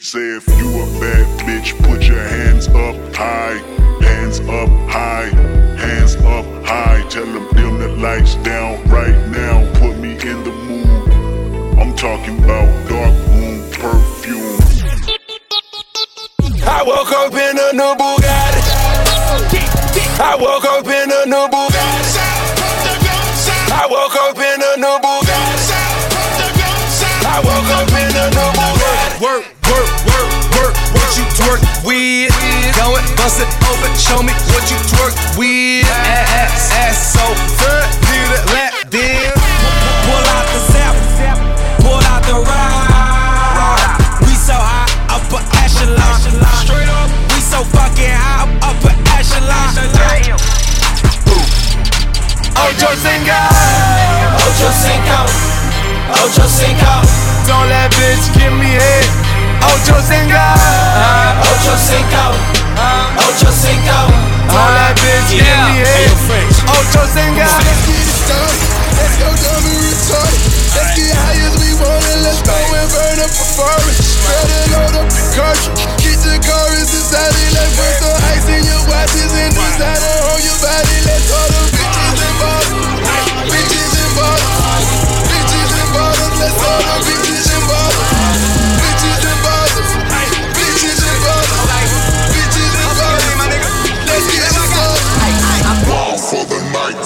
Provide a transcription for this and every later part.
Say if you a bad bitch, put your hands up high, hands up high, hands up high. Tell them dim the lights down right now. Put me in the mood. I'm talking about dark room perfume. I woke up in a new Bugatti. I woke up in a new Bugatti. Twerk with. Go and bust it open, show me what you twerk with. Ass, ass so good, need a lap dance. Pull out the zap, pull out the ride. We so high, upper echelon. Straight up, we so fucking high, upper echelon. Ocho Cinco, Ocho Cinco, Ocho Cinco. Don't let bitch give me head. Ocho Cinco, uh, Ocho Cinco, uh, Ocho Cinco. Don't let bitch give me head. Ocho Cinco. Let's get it started. Let's go dumb and retarded. Let's get high as we want and let's go and burn up a forest. Better load up the cartridge. Get the chorus inside it. Let's put some ice in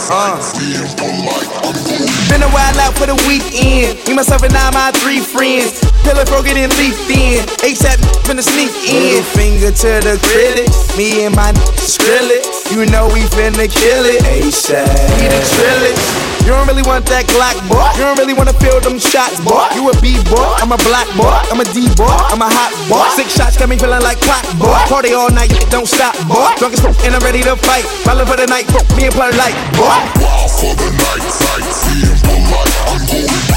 the night, fight, being polite. I'm going Been a while out for the weekend. Me, myself, and I, my three friends. Pillar broke it and leafed in. ASAP finna sneak in. Finger to the critic. Me and my skrill it. You know we finna kill it. ASAP. We the trillage. You don't really want that Glock, boy. You don't really wanna feel them shots, boy. You a B boy, I'm a black boy, I'm a D boy, I'm a hot boy. Six shots got me feeling like clock, boy. Party all night, don't stop, boy. Drunk as fuck and I'm ready to fight. Ballin' for the night, me and play like, boy. wild for the night, being polite. I'm going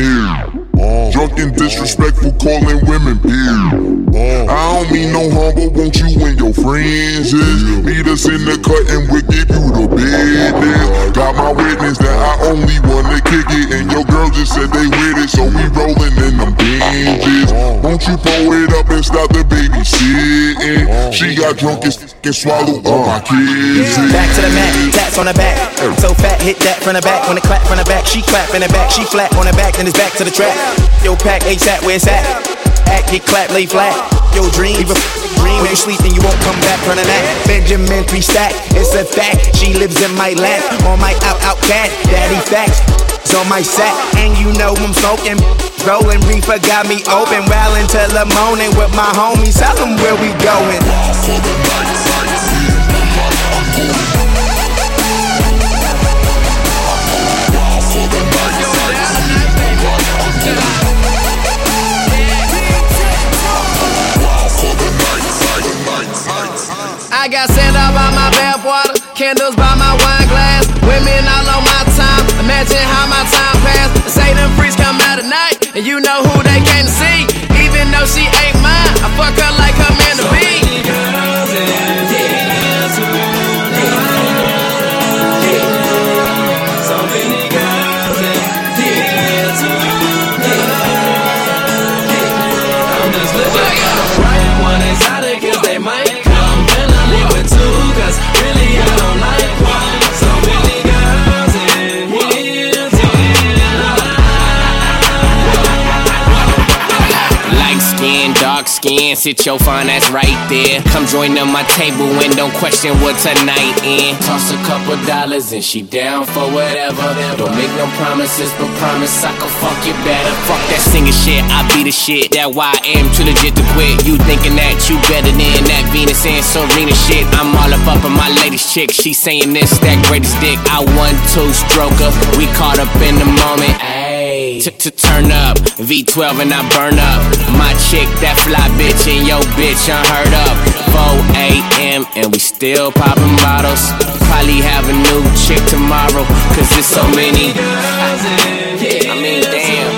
nigga. Drunk and disrespectful, calling women beer. Uh, I don't mean no harm, but won't you and your friends just meet us in the cut and we'll give you the business. Got my witness that I only wanna kick it, and your girl just said they with it, so we rolling in them binges. Won't you pull it up and stop the babysitting? She got drunk and and swallowed all my kids. Back to the mat, tats on the back. So fat, hit that from the back. When it clap from the back, she clap in the back. She flat on the back, then it's back to the track. Yo, pack ASAP, where it's at? Act, get clap, lay flat. Yo, dream, leave a dream. When you sleep, then you won't come back from the. Benjamin three stack, it's a fact. She lives in my lap, on my out out cat. Daddy facts. It's on my sack, and you know I'm smoking. Rolling reefer got me open, well until the morning with my homies. Tell them where we going. I got sand out by my bathwater, candles by my wine glass, women all on my time. Imagine how my time passed. Say them freaks come out at night, and you know who they came to see. Even though she ain't mine, I fuck her like her skin, sit your fine ass right there. Come join on my table and don't question what tonight in. Toss a couple dollars and she down for whatever. Don't make no promises, but promise I can fuck you better. Fuck that singing shit, I be the shit. That why I am too legit to quit. You thinking that you better than that Venus and Serena shit. I'm all up up in my latest chick. She saying this, that greatest dick. I one two stroker. We caught up in the moment. To turn up, V12 and I burn up. My chick, that fly bitch, and yo bitch, I unheard up. 4 a.m. and we still popping bottles. Probably have a new chick tomorrow, cause there's so many. I mean, damn.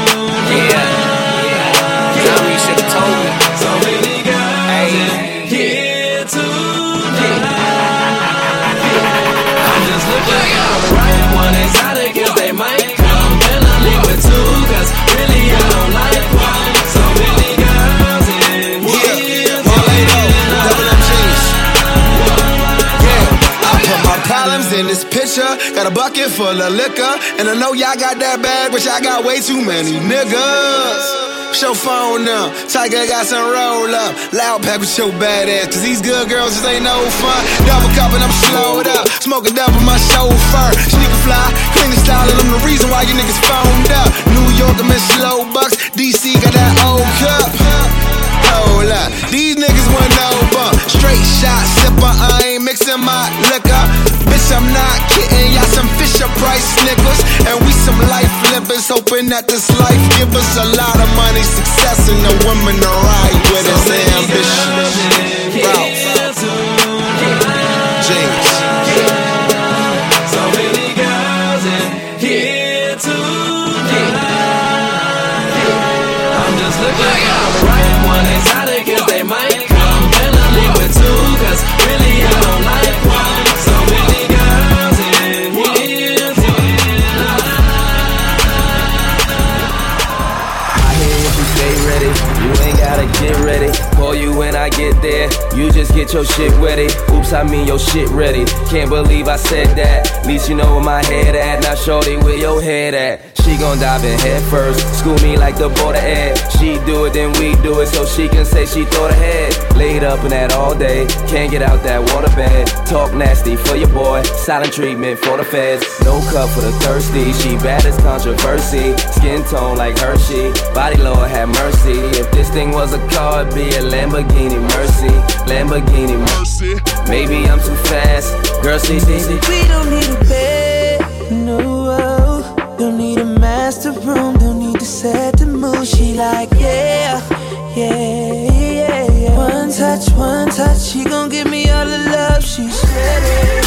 Got a bucket full of liquor. And I know y'all got that bag, but y'all got way too many niggas. Show phone now. Tiger got some roll up. Loud pack with your badass. Cause these good girls just ain't no fun. Double cup and I'm slowed up. Smoking double my chauffeur. Sneaker fly, clean the style, and I'm the reason why you niggas phoned up. New York, I'm in slow bucks. DC got that old cup. Hold up, these niggas want no bump. Straight shot, sipper, I ain't mixing my liquor. Bitch, I'm not kidding, y'all some Fisher Price niggas. And we some life livers, hoping that this life give us a lot of money, success, and the women to ride with us. Ambition. Ralph. James. You get your shit ready. Oops, I mean your shit ready. Can't believe I said that. At least you know where my head at. Now, shorty, where your head at? She gon' dive in head first. School me like the border ed. She do it, then we do it, so she can say she thought ahead. Laid up in that all day, can't get out that water bed. Talk nasty for your boy, silent treatment for the feds. No cup for the thirsty, she bad as controversy. Skin tone like Hershey, body Lord have mercy. If this thing was a car, it'd be a Lamborghini Mercy. Lamborghini Mercy. Maybe I'm too fast. Girl, see, see, see. We don't need a bed, no. Don't need a master room, don't need to set the mood. She like, yeah, yeah, yeah, yeah. One touch, one touch, she gon' give me all the love. She's ready,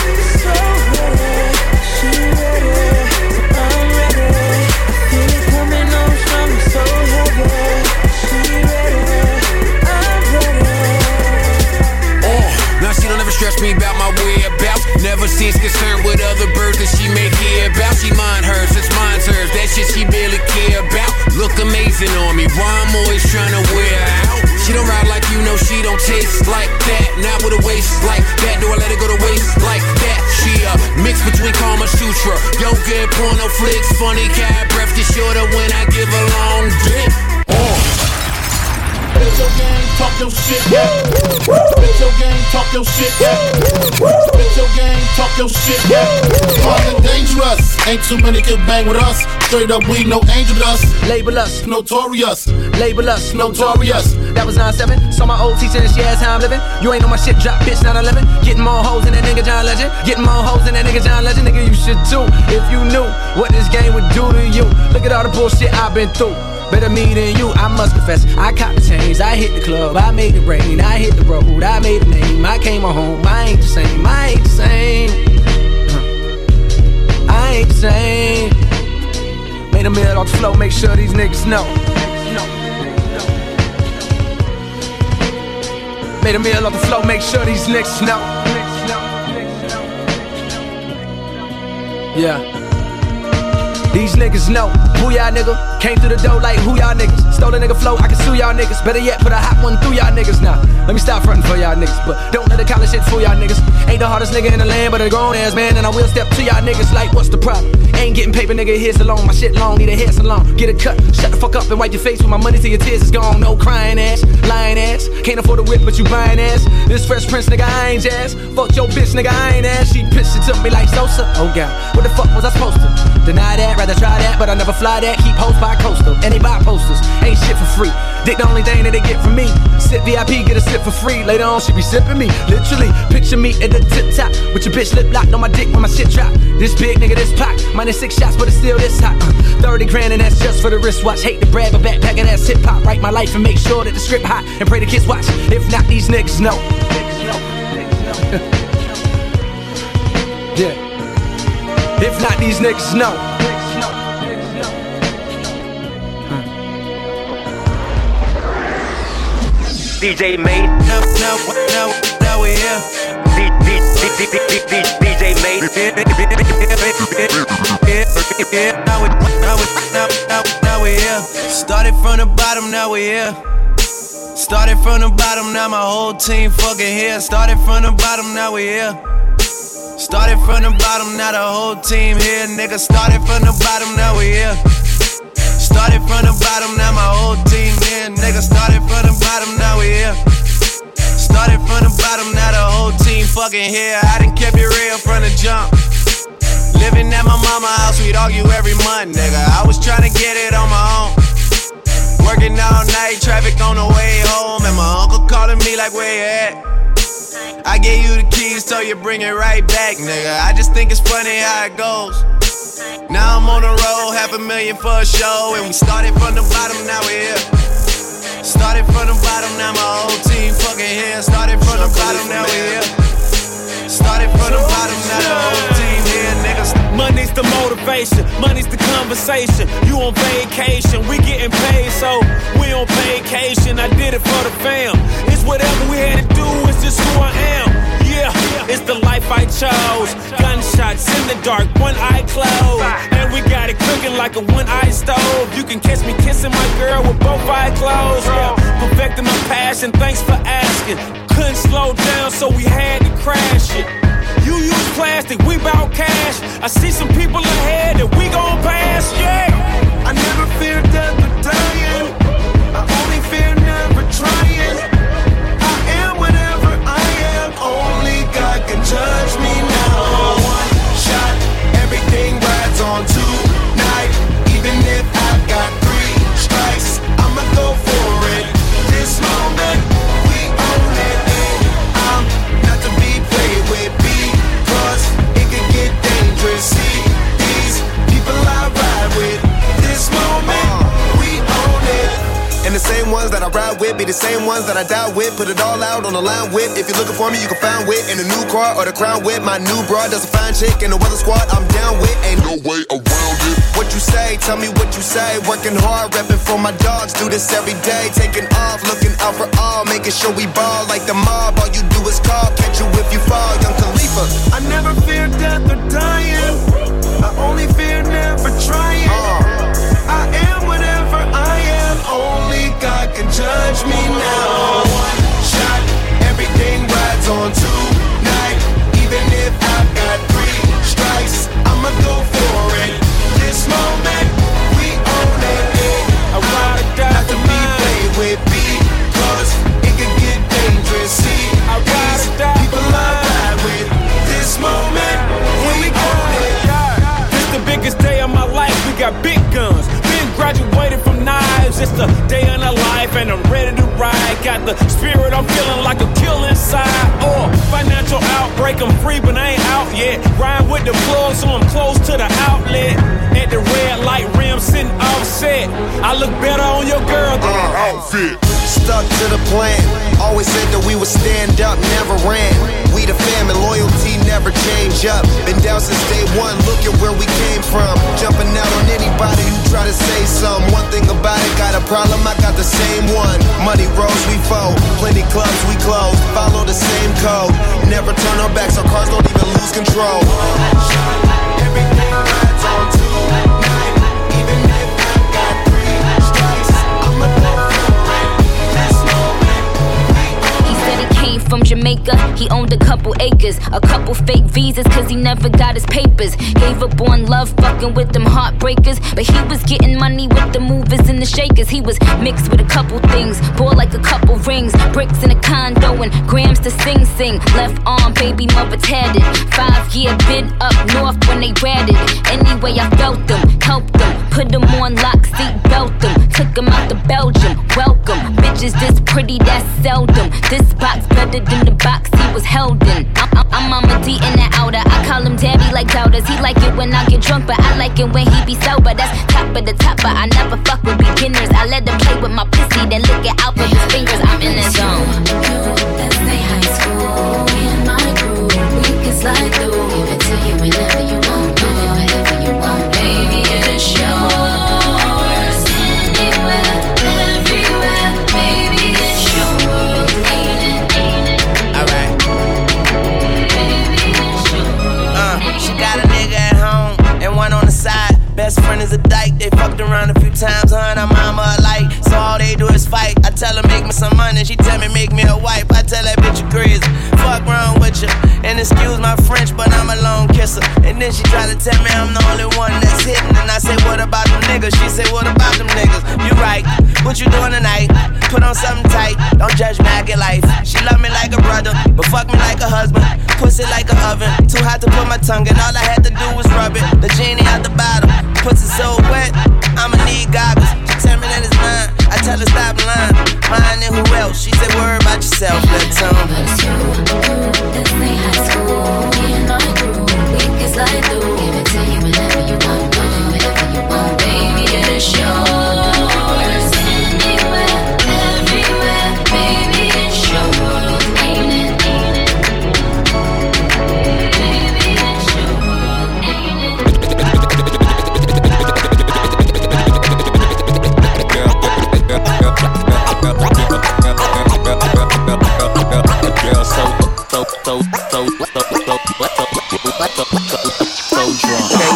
stress me about my whereabouts. Never seems concerned with other birds that she may hear about. She mind hers, it's mine hers. That shit she barely care about. Look amazing on me. Why I'm always trying to wear out. She don't ride like you know she don't taste like that. Not with a waist like that. Do I let her go to waist like that? She a mix between Karma Sutra, yoga porno flicks. Funny cat breath get shorter when I give a long dick. Uh. Bitch your game, talk your shit. Bitch your game, talk your shit. Bitch your game, talk your shit. Hard and dangerous. Ain't too many can bang with us. Straight up, we no angel dust. Label us, Notorious. label us, Notorious. That was 9-7, saw my old teacher and she asked how I'm living You ain't on my shit, drop bitch 9-11 Getting more hoes than that nigga John Legend Getting more hoes than that nigga John Legend Nigga, you should too, if you knew What this game would do to you Look at all the bullshit I've been through Better me than you, I must confess. I caught the chains, I hit the club I made it rain, I hit the road I made a name, I came home I ain't the same, I ain't the same. Huh. I ain't the same. Made a meal off the flow, make sure these niggas know. Made a meal off the flow, make sure these niggas know. Yeah. These niggas know. Who y'all nigga came through the door like who y'all niggas. Stole a nigga flow, I can sue y'all niggas. Better yet, put a hot one through y'all niggas now. Let me stop frontin' for y'all niggas, but don't let the college shit fool y'all niggas. Ain't the hardest nigga in the land, but a grown ass man, and I will step to y'all niggas like what's the problem? Ain't getting paper, nigga, here's salon. My shit long, need a hair salon. Get a cut, shut the fuck up and wipe your face with my money till your tears is gone. No crying ass, lying ass. Can't afford a whip, but you buying ass. This fresh prince, nigga, I ain't jazz. Fuck your bitch, nigga, I ain't ass. She pissed it to me like Sosa. Oh god, what the fuck was I supposed to? Deny that, rather try that, but I never fly that. Keep hoes by coastal, and they buy posters. Ain't shit for free. Dick the only thing that they get from me. Sip VIP, get a sip for free. Later on, she be sipping me. Literally, picture me at the tip top. With your bitch lip locked on my dick when my shit drop. This big nigga, this pack. Minus six shots, but it's still this hot. Uh, 30 grand and that's just for the wristwatch. Hate to brag, but backpack and that's hip hop. Write my life and make sure that the script hot. And pray the kids watch. If not, these niggas know. yeah. If not, these niggas know. DJ Made. Now, now, now, now we here. DJ Made. Now we, now we, now, now, now we here. Started from the bottom, now we here. Started from the bottom, now my whole team fucking here. Started from the bottom, now we here. Started from the bottom, now the whole team here. Nigga, started from the bottom, now we here. Started from the bottom, now my whole team here. Nigga, started from the bottom, now we here. Started from the bottom, now the whole team fucking here. I done kept it real from the jump. Living at my mama house, we'd argue every month, nigga. I was trying to get it on my own. Working all night, traffic on the way home, and my uncle calling me like, where you at? I gave you the keys, so you bring it right back, nigga. I just think it's funny how it goes. Now I'm on the road, half a million for a show, and we started from the bottom, now we're here. Started from the bottom, now my whole team fucking here. Started from the bottom, now we're here. Started from the bottom, now the whole team here, niggas. Money's the motivation, money's the conversation. You on vacation, we getting paid, so we on vacation. I did it for the fam. It's whatever we had to do, it's just who I am. Yeah, it's the life I chose. Gunshots in the dark, one eye closed. And we got it cooking like a one eye stove. You can catch me kissing my girl with both eyes closed. Yeah, perfecting my passion, thanks for asking. Couldn't slow down, so we had to crash it. You use plastic, we bout cash. I see some people ahead that we gon' pass, yeah. I never fear death or dying. I only fear never trying. With. Put it all out on the line with. If you're looking for me, you can find wit in a new car or the crown with. My new broad does a fine chick in the weather squad. I'm down with. Ain't no way around it. What you say? Tell me what you say. Working hard, repping for my dogs. Do this every day. Taking off, looking out for all. Making sure we ball like the mob. All you do is call. Catch you if you fall. Young Khalifa. I never fear death or dying. I only fear never trying. Uh. I am whatever I am. Only can judge me now. One shot, everything rides on tonight. Even if I've got three strikes, I'ma go for it. This moment, we own it. I ride or die to be played with because it can get dangerous. See, I ride or die people I ride with. This moment, we own it. This the biggest day of my life. We got big guns. Been graduated from knives. It's the day life, and I'm ready to ride. Got the spirit. I'm feeling like a kill inside. Or oh, financial outbreak. I'm free, but I ain't out yet. Ride with the plug, so I'm close to the outlet. At the red light rim, sitting offset. I look better on your girl than uh, her outfit. Stuck to the plan. Always said that we would stand up, never ran. We the fam and loyalty never change up. Been down since day one, look at where we came from. Jumping out on anybody who try to say something. One thing about it, got a problem, I got the same one. Money rolls, we fold. Plenty clubs, we close. Follow the same code. Never turn our backs, our cars don't even lose control. Everything rides on from Jamaica. He owned a couple acres, a couple fake visas, cause he never got his papers. Gave up on love, fucking with them heartbreakers. But he was getting money with the movers and the shakers. He was mixed with a couple things, bought like a couple rings, bricks in a condo, and grams to sing sing. Left arm, baby mother tatted. Five year bid up north when they ratted. Anyway, I felt them, helped them, put them on lock, seat belt them, took them out to Belgium. Welcome, bitches this pretty, that's seldom. This box better than the box he was held in. I'm, I'm, Mama D in the outer. I call him Daddy like doubters. He like it when I get drunk, but I like it when he be sober. That's top of the top, but I never fuck with beginners. I let them play with my pussy, then lick it out with his fingers. I'm in the zone. They high school. And my can slide through. Give it to you whenever you is a dyke. They fucked around a few times, her and her mama alike. So all they do is fight. I tell her make me some money, she tell me make me a wife. I tell that bitch you crazy. Fuck wrong with you. And excuse my French, but And then she try to tell me I'm the only one that's hitting. And I say, what about them niggas? She say, what about them niggas? You right. What you doing tonight? Put on something tight. Don't judge me, I get life. She love me like a brother, but fuck me like a husband. Pussy like a oven. Too hot to put my tongue in. All I had to do was rub it. The genie out the bottle. Pussy so wet. I'ma need goggles. She tell me that it's mine. I tell her stop lying. Mine and who else? She said, worry about yourself. Let's um. That's high school.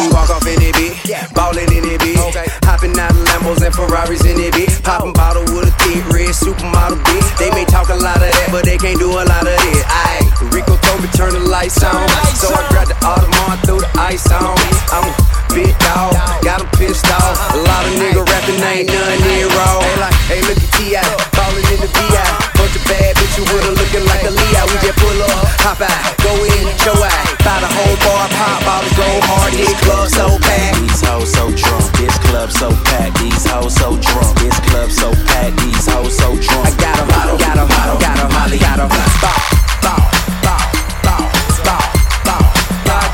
Walk off in it, bitch. Ballin' in it, bitch. Hopping out of Lambos and Ferraris in it, bitch. Poppin' bottle with a thick red supermodel, bitch. They may talk a lot of that, but they can't do a lot of it. Ayy, Rico told me turn the lights on. So I grabbed the Audemars, threw the ice on. I'm a big dog, got 'em pissed off. A lot of nigga rapping, ain't none near raw. Oh. Hey, like, hey, look at T.I. Ballin' in the V.I. Bunch of bad you with her looking like a Leo. We just pull up, hop out, go in, show out. Buy the whole bar, pop bottles, go hard. This club so packed. These hoes so drunk. This club so packed. These hoes so drunk. This club so packed. These hoes so drunk. I got 'em, got 'em, got 'em, got 'em, Holly, got 'em. Bop, bop, bop, bop, bop, bop, bop.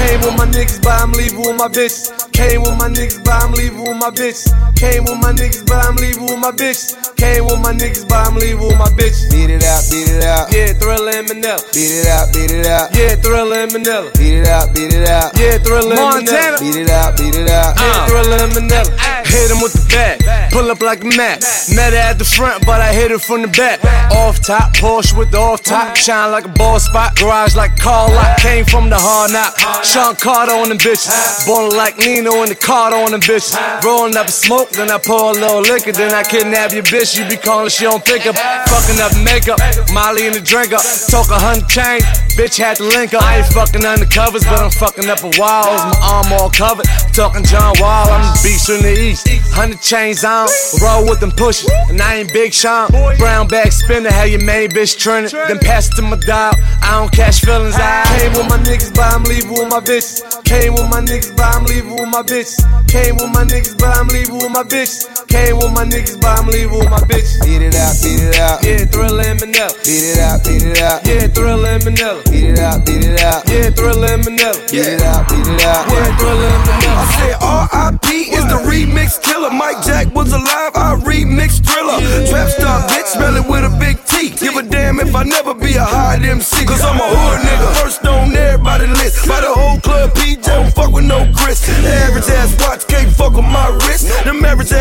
Came with my niggas, but I'm leaving with my bitches. Came with my niggas, but I'm leaving with my bitch. Came with my niggas, but I'm leaving with my bitch. Came with my niggas, but I'm leaving with my bitch. Beat it out, beat it out. Yeah, Thriller and Manila. Beat it out, beat it out. Yeah, Thriller and Manila. Beat it out, beat it out. Yeah, Thriller and Montana. Beat it out, beat it out. Yeah, uh. Thriller and Manila. Hit him with the bat. Pull up like a mat. Met her at the front, but I hit her from the back. Off top, Porsche with the off top. Uh. Shine like a ball spot. Garage like car lot. Came from the hard knock. Sean Carter on them bitches. Ballin' like Nino in the Carter on them bitches. Rolling up a smoke, then I pour a little liquor. Then I kidnap your bitch. You be calling, she don't pick up. Fucking up makeup. Molly in the drinker. Talk a hundred chain. Bitch had to link up. I ain't fucking undercovers, but I'm fucking up a walls. My arm all covered. Talking John Wall. I'm the beast from the east. Hundred chains on. Roll with them pushing. And I ain't Big Sean. Brown bag spinner. How your main bitch trending. Then pass it to my dog. I don't catch feelings. I came with my niggas, but I'm leaving with my bitch. Came with my niggas, but I'm leaving with my bitch. Came with my niggas, but I'm leaving with my bitch. Came with my niggas, but I'm leaving with my bitch. Beat it out, beat it out. Yeah, Thriller and Manila. Beat it out, beat it out. Yeah, Thriller and Manila. Beat it out, beat it out. Yeah, Thriller and Manila. Beat it out, beat it out. Yeah, Thriller and Manila. I said R.I.P. is the remix killer. Mike Jack was alive, I remix thriller. Trap star bitch, smelling with a big T. Give a damn if I never be a hard MC. Cause I'm a hood nigga,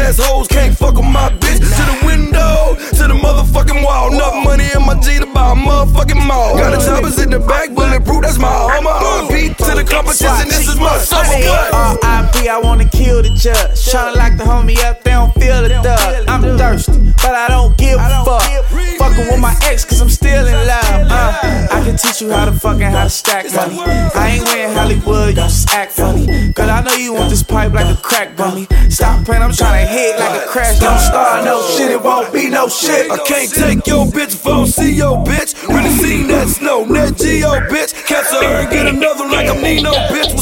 ass hoes can't fuck with my bitch. To the window, to the motherfucking wall. Enough money in my G to buy a motherfucking mall. Got the choppers in the back, bulletproof, that's my armor. RP to the competition, this is my summer. R.I.P. I wanna kill the judge. Tryna lock the homie up, they don't feel the thug. I'm thirsty, but I don't give a fuck. Fucking with my ex, cause I'm still in love. Uh, I can teach you how to fucking how to stack money. I ain't wearing Hollywood, you just act funny. I know you want this pipe like a crack bummy. Stop playing, I'm trying to hit like a crash. Don't start no shit, it won't be no shit. I can't take your bitch if I don't see your bitch. Really seen that snow, Nat Geo bitch. Catch her and get another like I'm Nino bitch.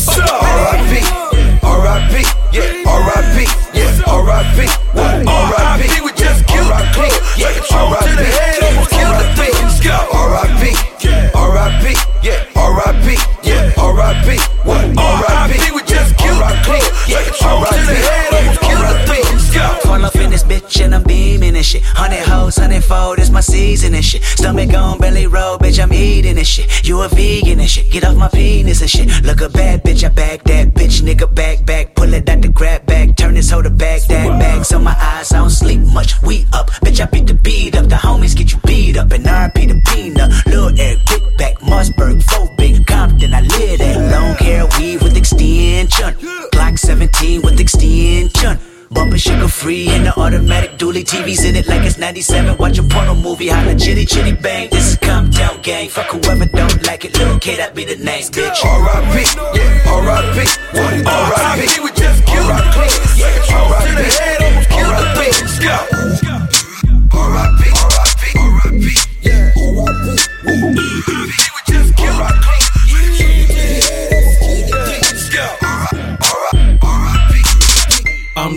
And shit. Hundred hoes, hundred fold, it's my season and shit. Stomach on belly roll, bitch, I'm eating and shit. You a vegan and shit. Get off my penis and shit. Look a bad bitch, I bag that bitch, nigga back back. Pull it out the grab bag, turn this hoe to bag that bag. So my eyes, I don't sleep much. We up, bitch, I beat the beat up. The homies get you beat up and RP the peanut. Lil Eric, kickback, Mossberg, Phobic, Compton, I live that. Long hair weave with extension. Glock 17 with extension. Bumper sugar free in the automatic dually TVs in it like it's 97. Watch a porno movie, holla chitty chitty bang. This is come down gang. Fuck whoever don't like it, little K, that be the name, bitch. R.I.P. Yeah, R.I.P. R.I.P. We just killed the clique. Yeah, R.I.P. to the head, almost killed the thing.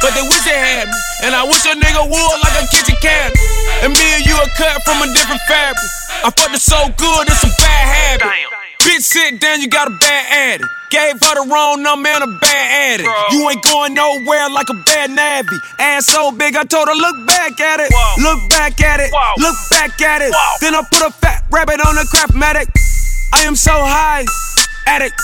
But they wish they had me. And I wish a nigga would like a kitchen cabinet. And me and you are cut from a different fabric. I fucked it so good, it's a bad habit. Bitch, sit down, you got a bad addict. Gave her the wrong number and a bad addict. You ain't going nowhere like a bad navvy. Ass so big, I told her, look back at it. Look back at it. Look back at it. Then I put a fat rabbit on the craftmatic. I am so high, addict.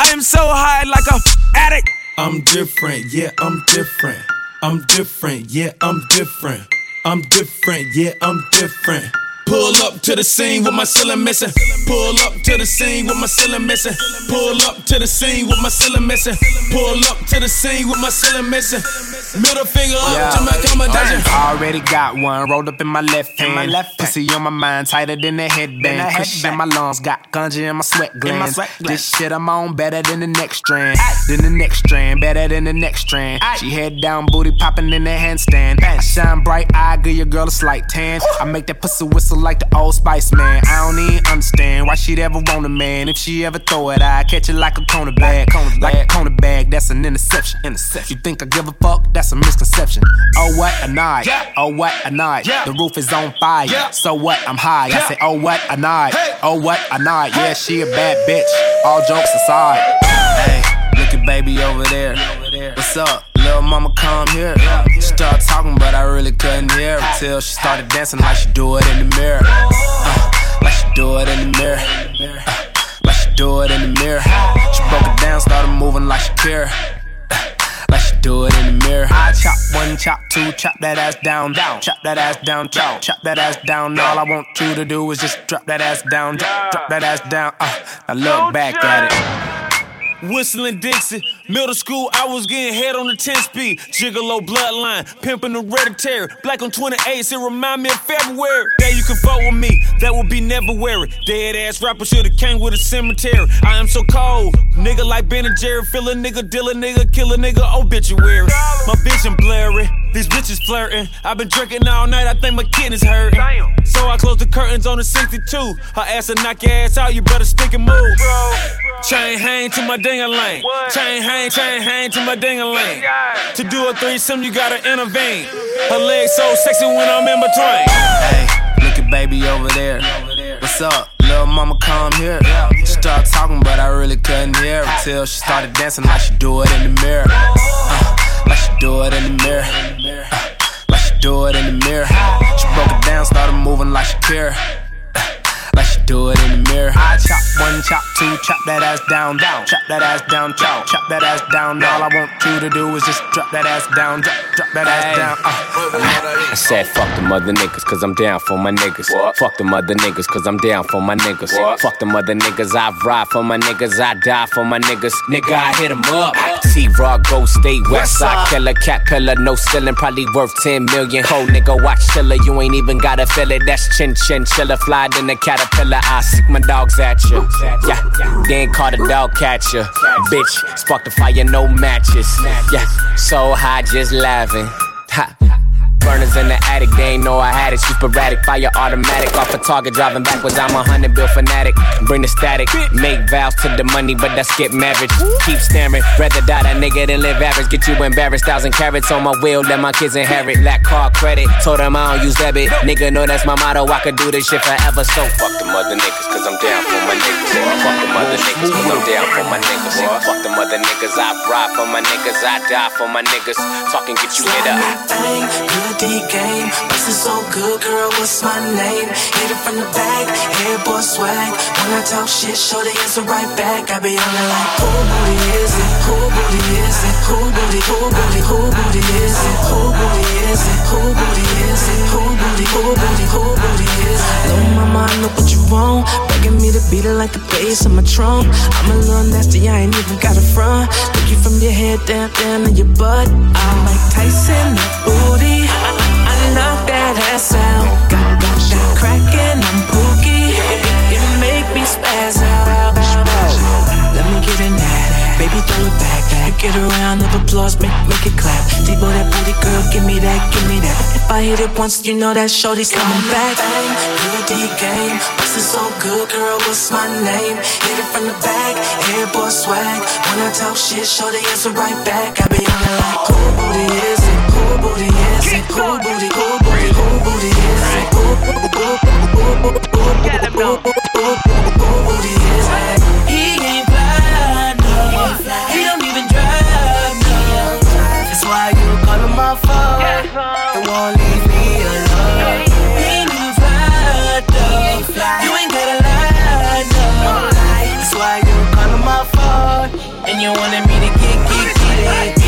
I am so high like a addict. I'm different, yeah, I'm different. I'm different, yeah, I'm different. I'm different, yeah, I'm different. Pull up to the scene with my ceiling missing. Pull up to the scene with my ceiling missing. Pull up to the scene with my ceiling missing. Pull up to the scene with my ceiling missing. Middle finger up to my accommodation. Already got one rolled up in my left hand. my left Pussy on my mind, tighter than a headband. Kush in my lungs, got ganja in my sweat glands. This shit I'm on better than the next strand. Than the next strand, better than the next strand. She head down, booty popping in the handstand. I shine bright, I give your girl a slight tan. I make that pussy whistle like the old Spice Man. I don't even understand why she'd ever want a man. If she ever throw it, I catch it like a corner bag. Like a corner bag, that's an interception. You think I give a fuck? That's a misconception. Oh what a night, oh what a night. The roof is on fire. So what? I'm high. I say oh what a night, oh what a night. Yeah, she a bad bitch. All jokes aside. Hey, look at baby over there. What's up? Little mama come here. She started talking, but I really couldn't hear her till she started dancing like she do it in the mirror. Uh, like she do it in the mirror. Uh, like she do it in the mirror. She broke it down, started moving like she Uh, Like she do it in the mirror. I chop one, chop two, chop that ass down, down, chop that ass down, chop, chop that ass down. All I want you to do is just drop that ass down, drop, drop that ass down. Uh, now look back at it. Whistling Dixie, middle school, I was getting head on the 10 speed. Gigolo bloodline, pimping hereditary. Black on 28, it remind me of February. That you can vote with me, that would be never weary. Dead ass rapper should've came with a cemetery. I am so cold, nigga like Ben and Jerry. Fill a nigga, deal a nigga, kill a nigga, obituary. My vision blurry, these bitches flirting. I've been drinking all night, I think my kidneys hurting. So I close the curtains on the 62. Her ass will knock your ass out, you better stick and move. Chain hang to my ding-a-ling. Chain hang, chain hang to my ding-a-ling. To do a threesome, you gotta intervene. Her legs so sexy when I'm in between. Hey, look at baby over there. What's up? Little mama come here. She started talking, but I really couldn't hear her till she started dancing like she do it in the mirror. Uh, like she do it in the mirror. Uh, like she do it in the mirror. She broke it down, started moving like she care. Like she do it in the mirror. I chop one, chop two, chop that ass down, down, chop that ass down, chop, chop that ass down. All I want you to do is just drop that ass down, drop, drop that ass down. Uh. I said fuck the mother niggas, cause I'm down for my niggas. Fuck the mother niggas, cause I'm down for my niggas. Fuck them other niggas, I ride for my niggas, I die for my niggas. Nigga, I hit 'em up. T Raw, Go State, West Side Killer, Cat Pillar, no ceiling, probably worth 10 million. Ho, nigga, watch chiller, you ain't even gotta feel it. That's chin chin chiller, fly in the caterpillar. I sick my dogs at you. Yeah, then call the dog catcher. Bitch, spark the fire, no matches. Yeah, so high, just laughing. Ha. Burners in the attic, they ain't know I had it. Shoot sporadic, fire automatic, off a target, driving backwards. I'm a hundred bill fanatic. Bring the static, make vows to the money, but that's skip marriage. Keep staring, rather die that nigga than live average. Get you embarrassed, thousand carats on my wheel, let my kids inherit. Lack car credit, told them I don't use debit. Nigga know that's my motto, I could do this shit forever. So fuck the mother niggas, cause I'm down for my niggas. Them niggas, cause I'm down for my niggas. Fuck them other niggas, I ride for my niggas, I die for my niggas. Talking get you hit up. Bang, good D game. Bustin' so good, girl, what's my name? Hit it from the back, hair boy swag. When I talk shit, show the answer right back. I be on it like, who booty is it? Who booty is it? Who booty, who booty, who booty is it? Who booty is it? Who booty is it? Who booty, who booty, who booty is it? What you want. Begging me to beat it like the bass on my trunk. I'm a little nasty, I ain't even got a front. Look you from your head down, down to your butt. I'm like Tyson, that booty. I, I, I knock that ass out. Got, got that crackin', I'm pookie. It, it, it make me spaz out. Let me get in that. Baby, throw it back. back. get around, of applause, make, make it clap. Debo that booty girl, give me that, give me that. If I hit it once, you know that shorty's coming back. Bang, D game. This is so good, girl. What's my name? Hit it from the back, airboy swag. When I talk shit, shorty answer right back. I be on the like cool booty is it? Cool booty is it? Cool booty, cool booty, cool booty is it? Cool booty is it? He ain't. My phone. It won't leave me alone. He ain't even fly, though. You ain't gotta lie, no. That's why you call him my phone. And you wanted me to get, get, get it.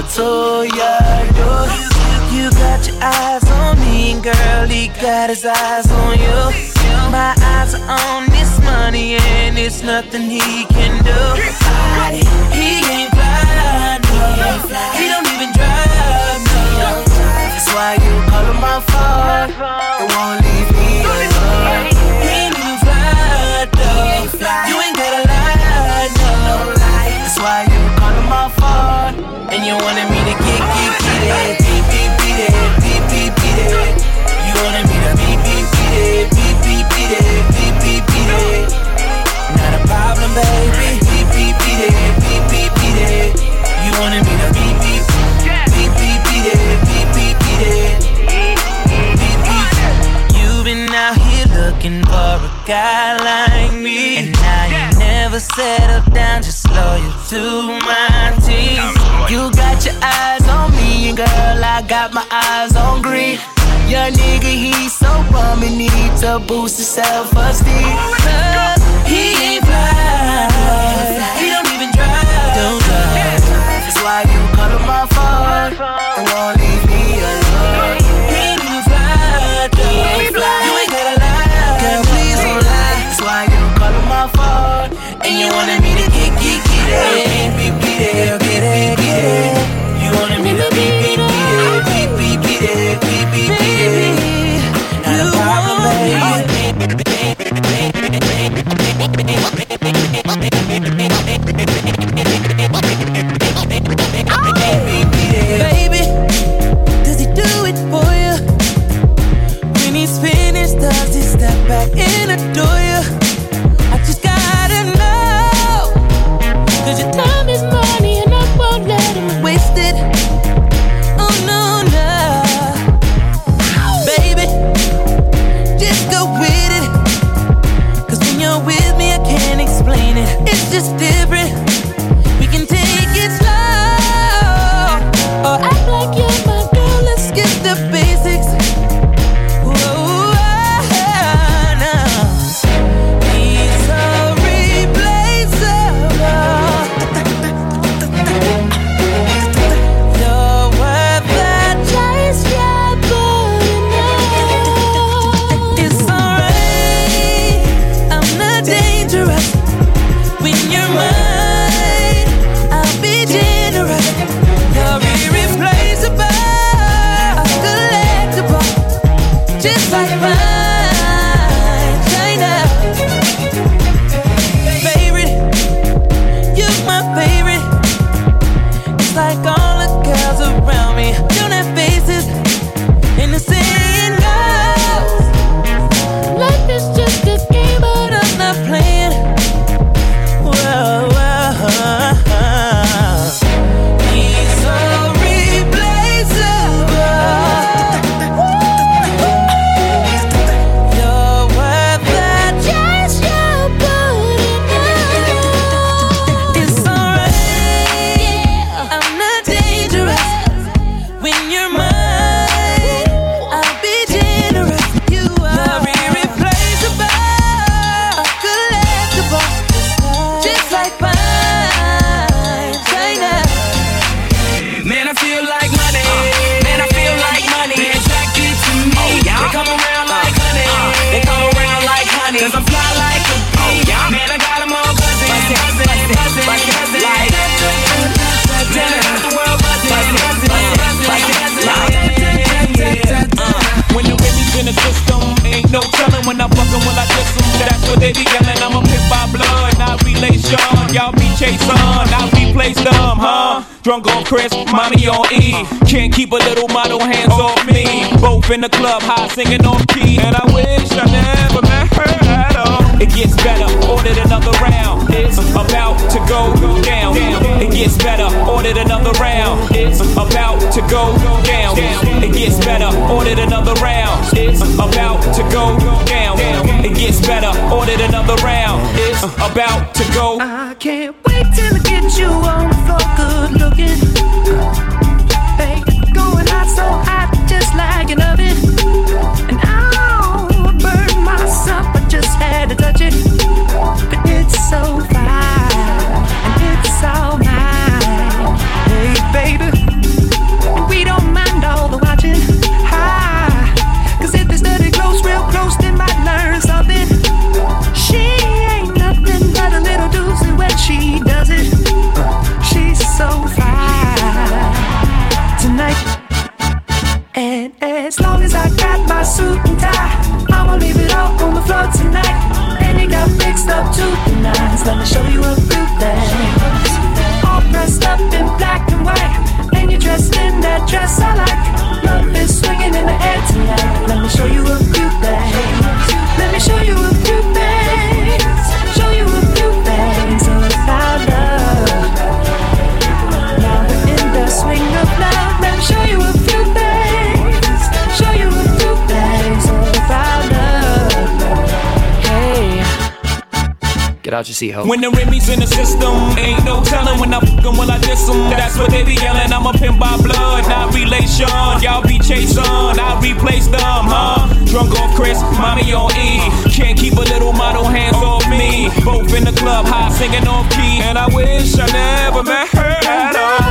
Loyal to your You got your eyes on me, girl. He got his eyes on you. My eyes are on this money, and it's nothing he can do. He ain't fly, no. He don't even drive, no. That's why you call him my phone. Wanted me to get, get, get it. Beep, beep, beat it. Beep, beep, beat it. You wanted me to beep, beep, beat it. Beep, beep, beat it. Beep, beep, beat it. Not a problem, baby. Beep, beep, beat it. Beep, beep, beat it. You wanted me to beep, beep. Beep, beep, beat it. Beep, beep, beat it. Beep, beep. You've been out here looking for a guy never settle down, just loyal to my team. You got your eyes on me, and girl, I got my eyes on green. Your nigga, he's so bum, he need to boost his self-esteem. Cause he ain't fly, he don't even drive. Don't drive. That's why you call him my phone. It won't leave me alone. He ain't even fly, though. You ain't gotta lie, girl, please don't lie. That's why you call him my phone. And you wanted me to get, get, get it. Beep, beep, beat singing Get out your seat, ho. When the Remy's in the system, ain't no telling when I fuck 'em when I diss 'em. That's what they be yelling. I'm a pimp by blood, not relation. Y'all be chasing, I replace them, huh? Drunk off Chris, mommy on E. Can't keep a little model hands off me. Both in the club, high singing off key. And I wish I never met her.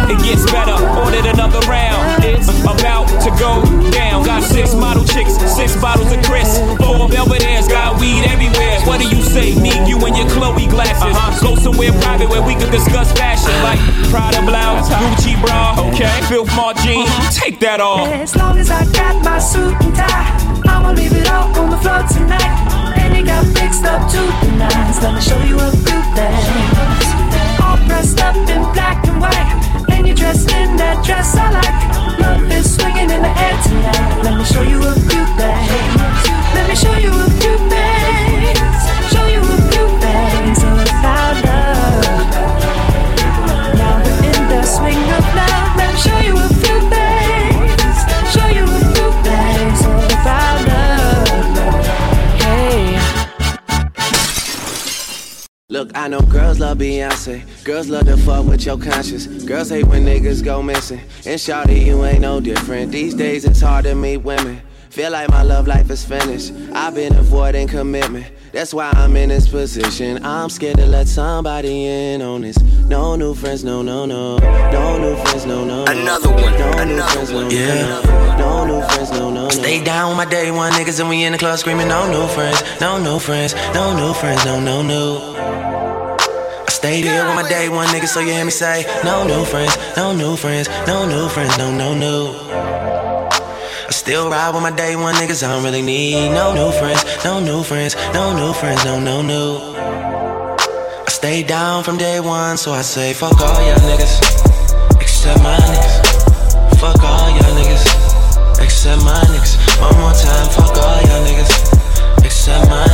It gets better, ordered another round. It's about to go down. Got six model chicks, six bottles of Chris. Four Belvedere's, got weed everywhere. What do you say? Me, you, and your Chloe glasses. Uh-huh. Go somewhere private where we could discuss fashion, like Prada blouse, Gucci bra, okay, Filth Mart jeans. Uh-huh. Take that off. As long as I got my suit and tie, I'ma leave it all on the floor tonight. And it got fixed up to the nines. Let me show you a few things. All dressed up in black and white, dressed in that dress I like. Love is swinging in the air tonight. Let me show you a few things. Let me show you a few things. Look, I know girls love Beyonce. Girls love to fuck with your conscience. Girls hate when niggas go missing. And shawty, you ain't no different. These days it's hard to meet women. Feel like my love life is finished. I've been avoiding commitment. That's why I'm in this position. I'm scared to let somebody in on this. No new friends, no, no, no. No new friends, no, no. no. Another one, No new another friends, one. no, Yeah. no. No new friends, no, no, no. Stay down with my day one niggas and we in the club screaming no new friends, no new friends, no new friends, no no new. Stayed here with my day one niggas so you hear me say no new friends, no new friends, no new friends, no no new. I Still ride with my day one niggas, I don't really need no new friends, no new friends, no new friends, no, no, new. I stay down from day one, so I say fuck all y'all niggas, except my niggas. Fuck all y'all niggas, except my niggas. One more time, fuck all y'all niggas, except my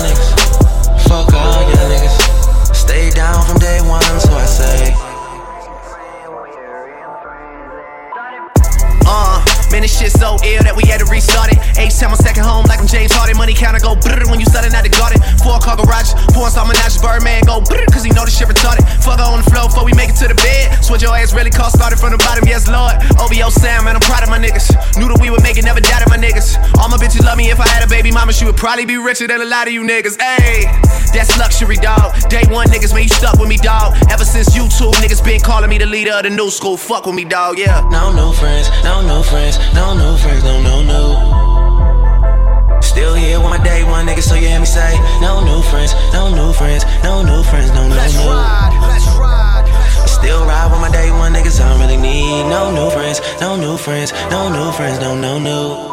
man, this shit so ill that we had to restart it. H time on second home like I'm James Harden. Money counter go brrr when you starting out the garden. Four car garage, pouring some menages. Birdman go brrr cause he know this shit retarded. Fuck on the floor before we make it to the bed. Switch your ass really cost started from the bottom, yes lord. OVO Sam, man, I'm proud of my niggas. Knew that we would make it, never doubted my niggas. All my bitches love me if I had a baby mama, she would probably be richer than a lot of you niggas. Ayy, that's luxury, dog. Day one niggas, man, you stuck with me, dog. Ever since YouTube, niggas been calling me the leader of the new school. Fuck with me, dog, yeah. No new friends, no new friends, no new friends, no, no, no. Still here with my day one niggas, so you hear me say, no new friends, no new friends, no new friends, no, no, let's no. Ride, let's ride, let's ride. Still ride with my day one niggas, I don't really need no new friends, no new friends, no new friends, no, no, no.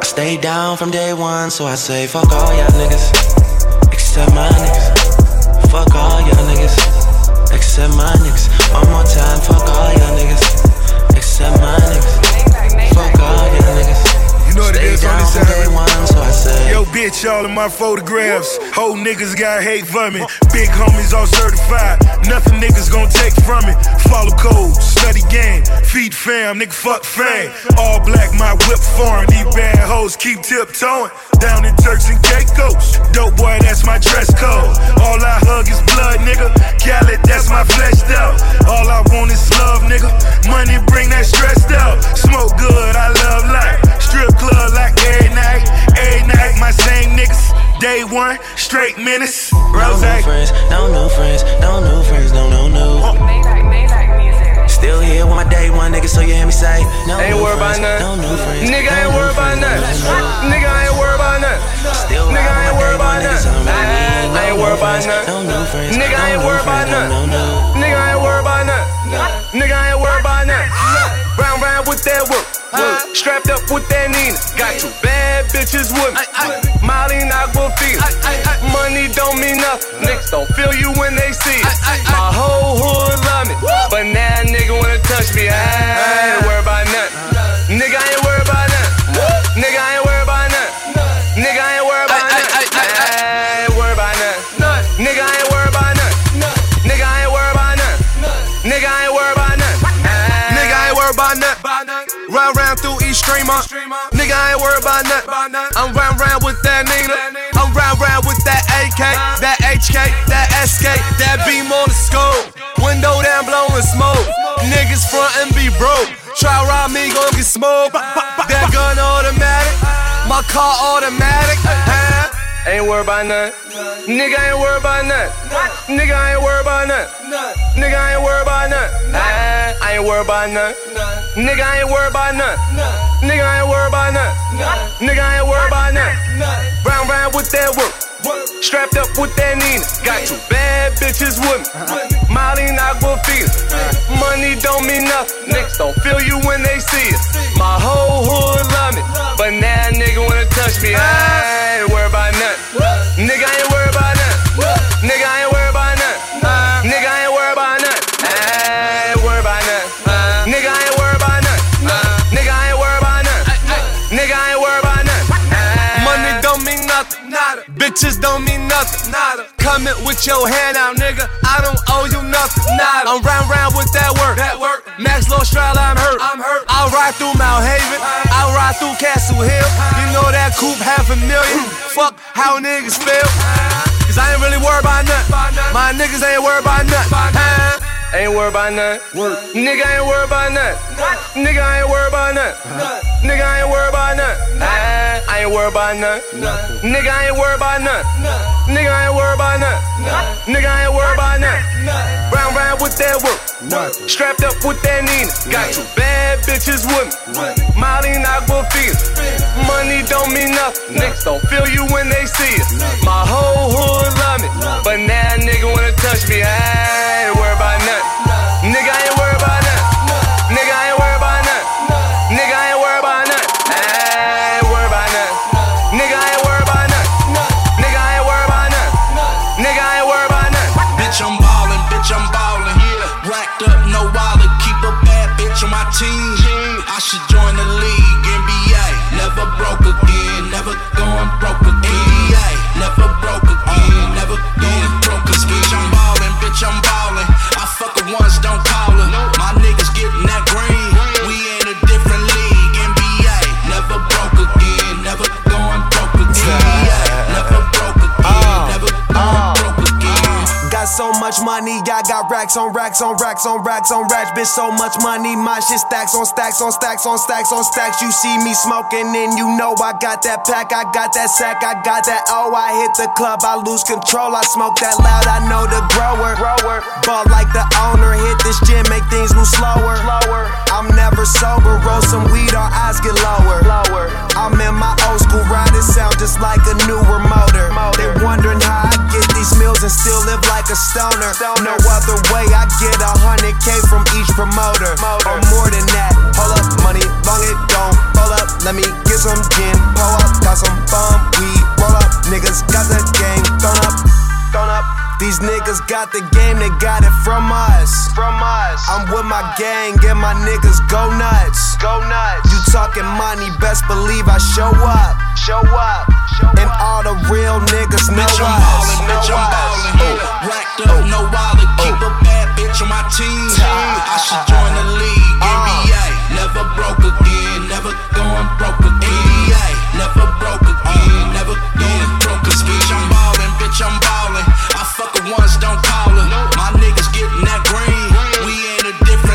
I stay down from day one, so I say, fuck all y'all niggas, except my niggas. Fuck all y'all niggas, except my niggas. One more time, fuck all y'all niggas, except my niggas. Know what it is on this side. One, so I say. Yo, bitch, all of my photographs. Whole niggas got hate for me. Big homies all certified. Nothing niggas gon' take from me. Follow code, study game. Feed fam, nigga, fuck fame. All black, my whip foreign. These bad hoes keep tiptoeing. Down in Turks and Caicos. Dope boy, that's my dress code. All I hug is blood, nigga. Khaled, that's my flesh out. All I want is love, nigga. Money bring that stressed out. Smoke good, I love life. Strip club like every night. Every night, my same niggas. Day one, straight menace. No new friends, no new friends, no new friends, no, no, no. Niggas, so you hear me say, no Ain't worried about nothing. Nigga ain't worried about nothing. no, no. Nigga I ain't worried about nothing. Still Nigga I ain't worried about niggas, I don't nothing. I ain't worried about nothing. no new friends, Nigga ain't worried about nothing. no, no. Nigga ain't worried about nothing. Nigga I ain't worried about nothing. Round round with that work. work. Strapped up with that Nina. Got two bad bitches with me. Molly Aquafina. Money don't mean nothing. Niggas don't feel you when they see it. My whole hood love me. But now nigga wanna touch me. I ain't worried about Streamer. Nigga, I ain't worried about nothing. I'm round round with that Nina. I'm round round with that AK, that HK, that SK, that beam on the scope. Window down blowing smoke. Niggas front and be broke. Try rob me, gon' get smoked. That gun automatic. My car automatic. Huh? Ain't worried about nothing. Nigga ain't worried about nothing. Nigga ain't worried about nothing. Nigga ain't worried about nothing. I I ain't worried about nothing. Nigga ain't worried about nothing. Nigga I ain't worried about nothing. Nigga I ain't worried about nothing. Round round with that work. Strapped up with that Nina. Got two bad bitches with me. Molly Aquafina. Money don't mean nothing. Niggas don't feel you when they see it. My whole hood love me. But now nigga wanna touch me. I ain't worried about nothing. Nigga I ain't nothing. Nada. Coming with your hand out, nigga. I don't owe you nothing. Nada. I'm round round with that work. That work. Max Low Stroud, I'm hurt. I'm hurt. I'll ride through Mott Haven. I'll ride through Castle Hill. You know that coupe half a million. Fuck how niggas feel. Cause I ain't really worried about nothing. My niggas ain't worried about nothing. Ain't worried about nothing. Nigga ain't worried about nothing. Nigga ain't worried about nothing. Nigga ain't worried about nothing. I I ain't worried about nothing. Nigga ain't worried about nothing. Nigga I ain't worried about nothing. Nigga I ain't worried about nothing. Round round with that work. Strapped up with that Nina. Got two bad bitches with me. Molly Aquafina. Money don't mean nothing. Niggas don't feel you when they see it. My whole hood love me. But now nigga wanna touch me. I ain't worried about nothing. Money. I got racks on racks on racks on racks on racks. Bitch, so much money. My shit stacks on stacks on stacks on stacks on stacks. You see me smoking, and you know I got that pack. I got that sack. I got that oh. I hit the club. I lose control. I smoke that loud. I know the grower. Grower. Ball like the owner. Hit this gym, make things move slower. Slower. I'm never sober. Roll some weed, our eyes get lower. Lower. I'm in my old school ride. It sound just like a newer motor. They wondering how I get these meals and still live like a stoner. No other way. I get a hundred K from each promoter. Or more than that. Hold up, money, long it don't. Hold up, let me get some gin. Pull up, got some bum weed. Roll up, niggas got the gang. Thrown up, thrown up. These niggas got the game, they got it from us. From us. I'm with my gang, and my niggas go nuts. Go nuts. You talking money, best believe I show up. Show up. And all the real niggas know Bitch, I'm us. ballin', bitch, I'm ballin'. Yeah. Oh. Racked up, no wallet, oh. keep a bad bitch on my team. I should uh, uh, join the uh, league, NBA. Never broke again, never going broke again. NBA, never broke again, never going broke again. Bitch, I'm ballin', bitch, I'm ballin'. I fuck her once, don't call her. My niggas gettin' that green. We in a different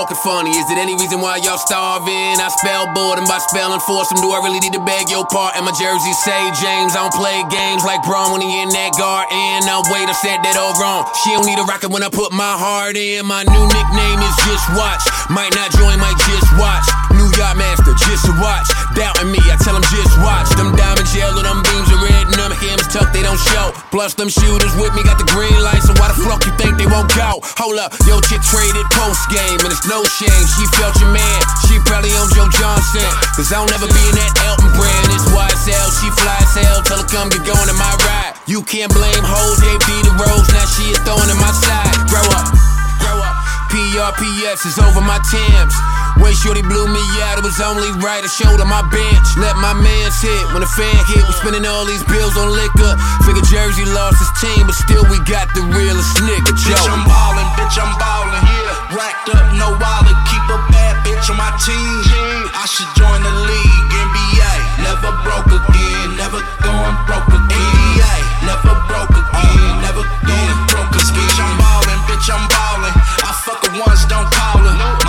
walking funny. Is it any reason why y'all starving? I spell boredom by spelling foursome. Do I really need to beg your part? And my jersey say James. I don't play games like Bron when he in that garden. Now wait, I said that all wrong. She don't need a rocket when I put my heart in. My new nickname is Just Watch. Might not join, might just watch. New Master, just watch. Doubting me, I tell them just watch. Them diamonds yellow, them beams are red, and them hymns tucked, they don't show. Plus, them shooters with me got the green light, so why the fuck you think they won't go? Hold up, yo, chick traded post game, and it's no shame. She felt your man, she probably on Joe Johnson. Cause I'll never be in that Elton Brand. It's YSL, she fly as hell, tell her come get going in my ride. You can't blame hoes, they be the rose, now she is throwing in my side. Grow up. PRPS is over my Timbs. When Shorty blew me out, it was only right. I showed her my bench. Let my man sit. When the fan hit, we spending all these bills on liquor. Figure Jersey lost his team, but still we got the realest nigga. Joe. Bitch, I'm ballin', bitch, I'm ballin'. Yeah. Racked up, no wallet, keep a bad bitch on my team. I should join the league, NBA. Never broke again, never going broke again. NBA, never broke again, never going broke again. Bitch, I'm ballin', bitch, I'm ballin'. Once, don't call her.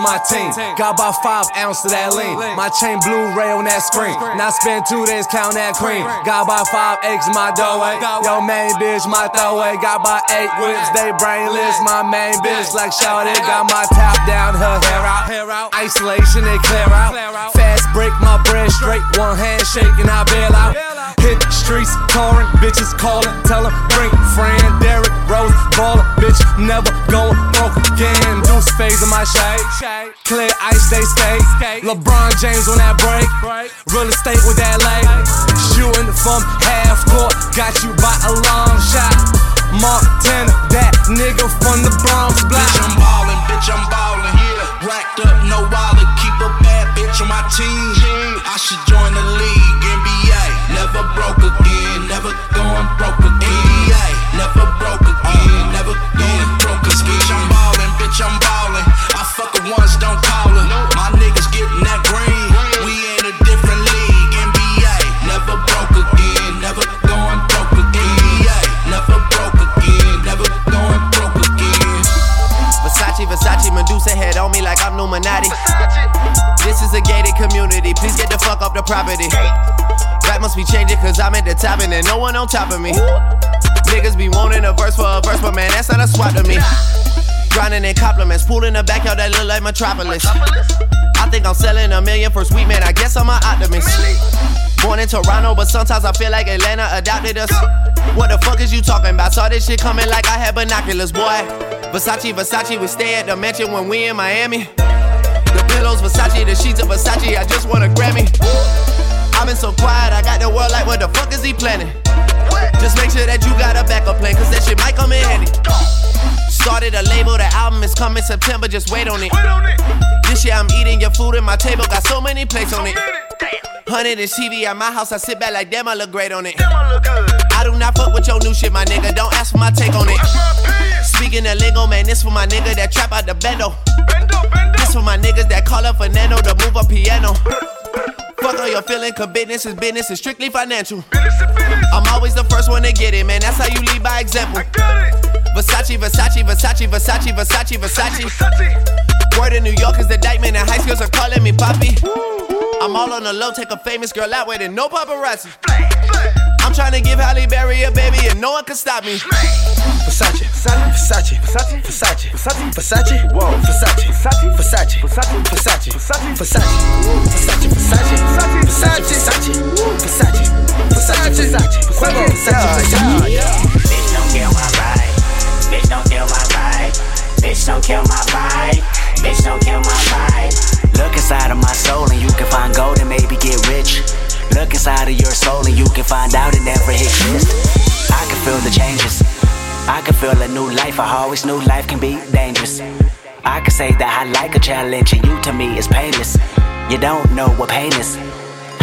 My team. Got about five ounces of that lean. My chain blue ray on that screen. Now spend two days counting that cream. Got about five acres in my doorway. Yo, main bitch, my throwaway. Got about eight whips, they brainless. My main bitch, like Shawty, got my top down, her hair out. Isolation, they clear out. Fast break, my bread straight. One hand shaking, I bail out. Hit streets, touring, bitches calling. Tell them, bring friend, Derrick Rose, baller, bitch, never going broke again. Deuce phase in my shade. Clear ice, they stay. LeBron James on that break. Real estate with that leg. Shooting from half court, got you by a long shot. Montana, that nigga from the Bronx block. Bitch, I'm ballin', bitch, I'm ballin'. Yeah. Racked up, no wallet, keep a bad bitch on my team. I should join the league. Never broke again, never going broke again. NBA, never broke again, never going broke again. Bitch, I'm ballin', bitch, I'm ballin'. I fuck her once, don't call her. My niggas getting that green. We in a different league, NBA. Never broke again, never going broke again. NBA, never broke again, never going broke again. Versace, Versace, Medusa head on me like I'm Illuminati. This is a gated community, please get the fuck up the property. Rap must be changing cause I'm at the top and there's no one on top of me. Niggas be wanting a verse for a verse, but man, that's not a swap to me. Grinding in compliments, pool in the backyard that look like Metropolis. I think I'm selling a million for sweet man, I guess I'm an optimist. Born in Toronto, but sometimes I feel like Atlanta adopted us. What the fuck is you talking about? Saw this shit coming like I had binoculars, boy. Versace, Versace, we stay at the mansion when we in Miami. The pillows, Versace, the sheets of Versace, I just want a Grammy. I've been so quiet, I got the world like, what the fuck is he planning? Just make sure that you got a backup plan, cause that shit might come in handy. Started a label, the album is coming September, just wait on it. This year I'm eating your food and my table got so many plates on it. Hundred inch TV at my house, I sit back like damn, I look great on it. I do not fuck with your new shit, my nigga. Don't ask for my take on it. Speaking of lingo, man, this for my nigga that trap out the bendo. This for my niggas that call up Fernando to move a piano. Fuck all your feeling, cause business is business, it's strictly financial. I'm always the first one to get it, man. That's how you lead by example. Versace, Versace, Versace, Versace, Versace, Versace. Word in New York is the Dyckman, and high schools are calling me Poppy. I'm all on the low, take a famous girl out with it, no paparazzi. I'm trying to give Halle Berry a baby, and no one can stop me. Versace, Versace, Versace, Versace, Versace, Versace, Versace, whoa, Versace, Versace, Versace, Versace, Versace, Versace, Versace, Versace, Versace, Versace, Versace, Versace, Versace, Versace, Versace, Bitch, don't kill my vibe. Bitch, don't kill my vibe. Bitch, don't kill my vibe. Bitch, don't kill my vibe. Look inside of my soul and you can find gold and maybe get rich. Look inside of your soul and you can find out it never exists. I can feel the changes. I can feel a new life. I always knew life can be dangerous. I can say that I like a challenge and you to me is painless. You don't know what pain is.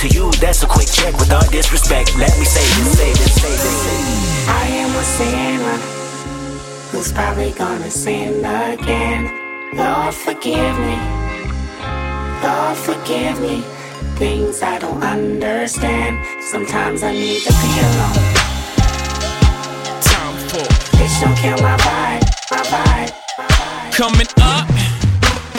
To you, that's a quick check with all disrespect. Let me say this, say this, say this, say. I am a sinner who's probably gonna sin again. Lord, forgive me. Lord, forgive me. Things I don't understand. Sometimes I need to be alone. Time for Bitch, don't kill my vibe, my vibe. coming up,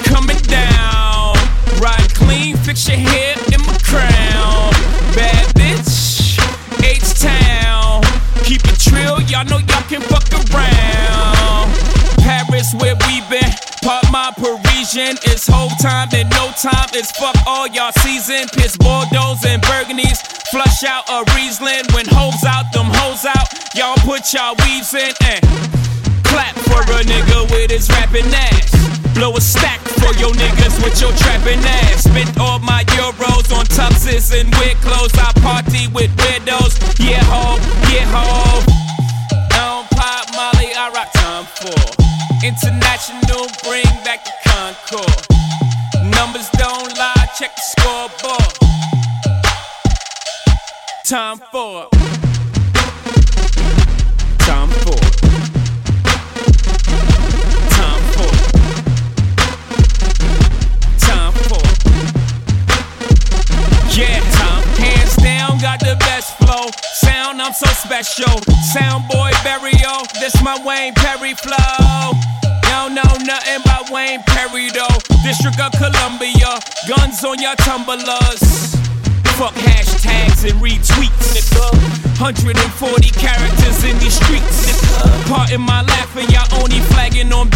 coming down. Ride clean, fix your hair in my crown. Bad bitch, H Town. Keep it trill, y'all know y'all can fuck around. Paris, where we been. Part my Parisian. It's whole time, and no time. It's fuck all y'all season. Piss Bordeaux and Burgundies. Flush out a Riesling. When hoes out, them hoes out. Y'all put y'all weaves in and clap for a nigga with his rapping ass. Blow a stack for your niggas with your trapping ass. Spent all my euros on tuxes and weird clothes. I party with weirdos. Yeah, ho, yeah, ho. Don't pop Molly, I rock time for. International, bring back the Concorde. Numbers don't lie, check the scoreboard. Time for. Time for. Flow. Sound, I'm so special. Sound boy Barrio, this my Wayne Perry flow. Y'all know nothing about Wayne Perry though. District of Columbia, guns on your tumblers. Fuck hashtags and retweets, nigga. 140 characters in these streets. Part in my laughing, y'all only flagging on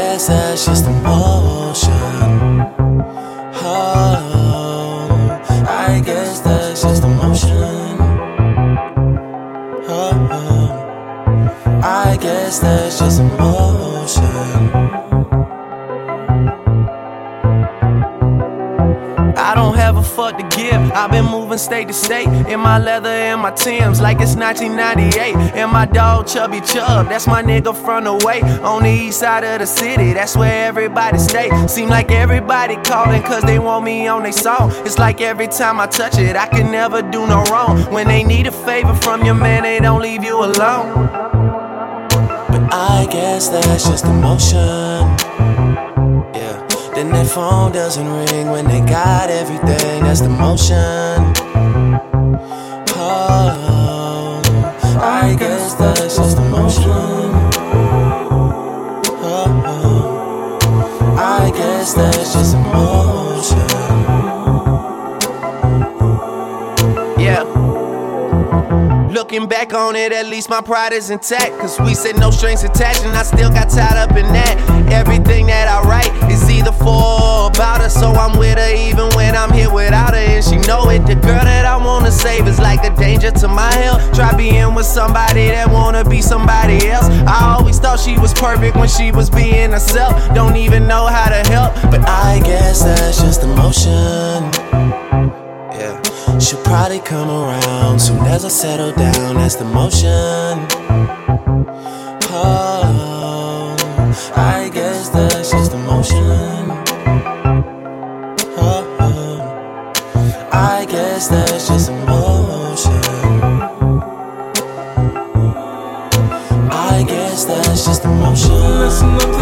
guess that's just emotion. Oh, I guess that's just emotion. Oh, oh, I guess that's just emotion. I've been moving state to state in my leather and my Timbs like it's 1998. And my dog Chubby Chub, that's my nigga from the way on the east side of the city. That's where everybody stay. Seem like everybody calling cause they want me on their song. It's like every time I touch it, I can never do no wrong. When they need a favor from your man, they don't leave you alone. But I guess that's just emotion. Then their phone doesn't ring when they got everything. That's the motion. Oh, I guess that's just emotion. Oh, oh, I guess that's just emotion. Yeah. Looking back on it, at least my pride is intact. Cause we said no strings attached, and I still got tied up in that. Everything that I write is either for or about her, so I'm with her even when I'm here without her. And she know it. The girl that I wanna save is like a danger to my health. Try being with somebody that wanna be somebody else. I always thought she was perfect when she was being herself. Don't even know how to help, but I guess that's just emotion. Yeah. She'll probably come around soon as I settle down. That's the motion. Oh, I that's just emotion. Oh, I guess that's just emotion. I guess that's just emotion. I guess that's just emotion.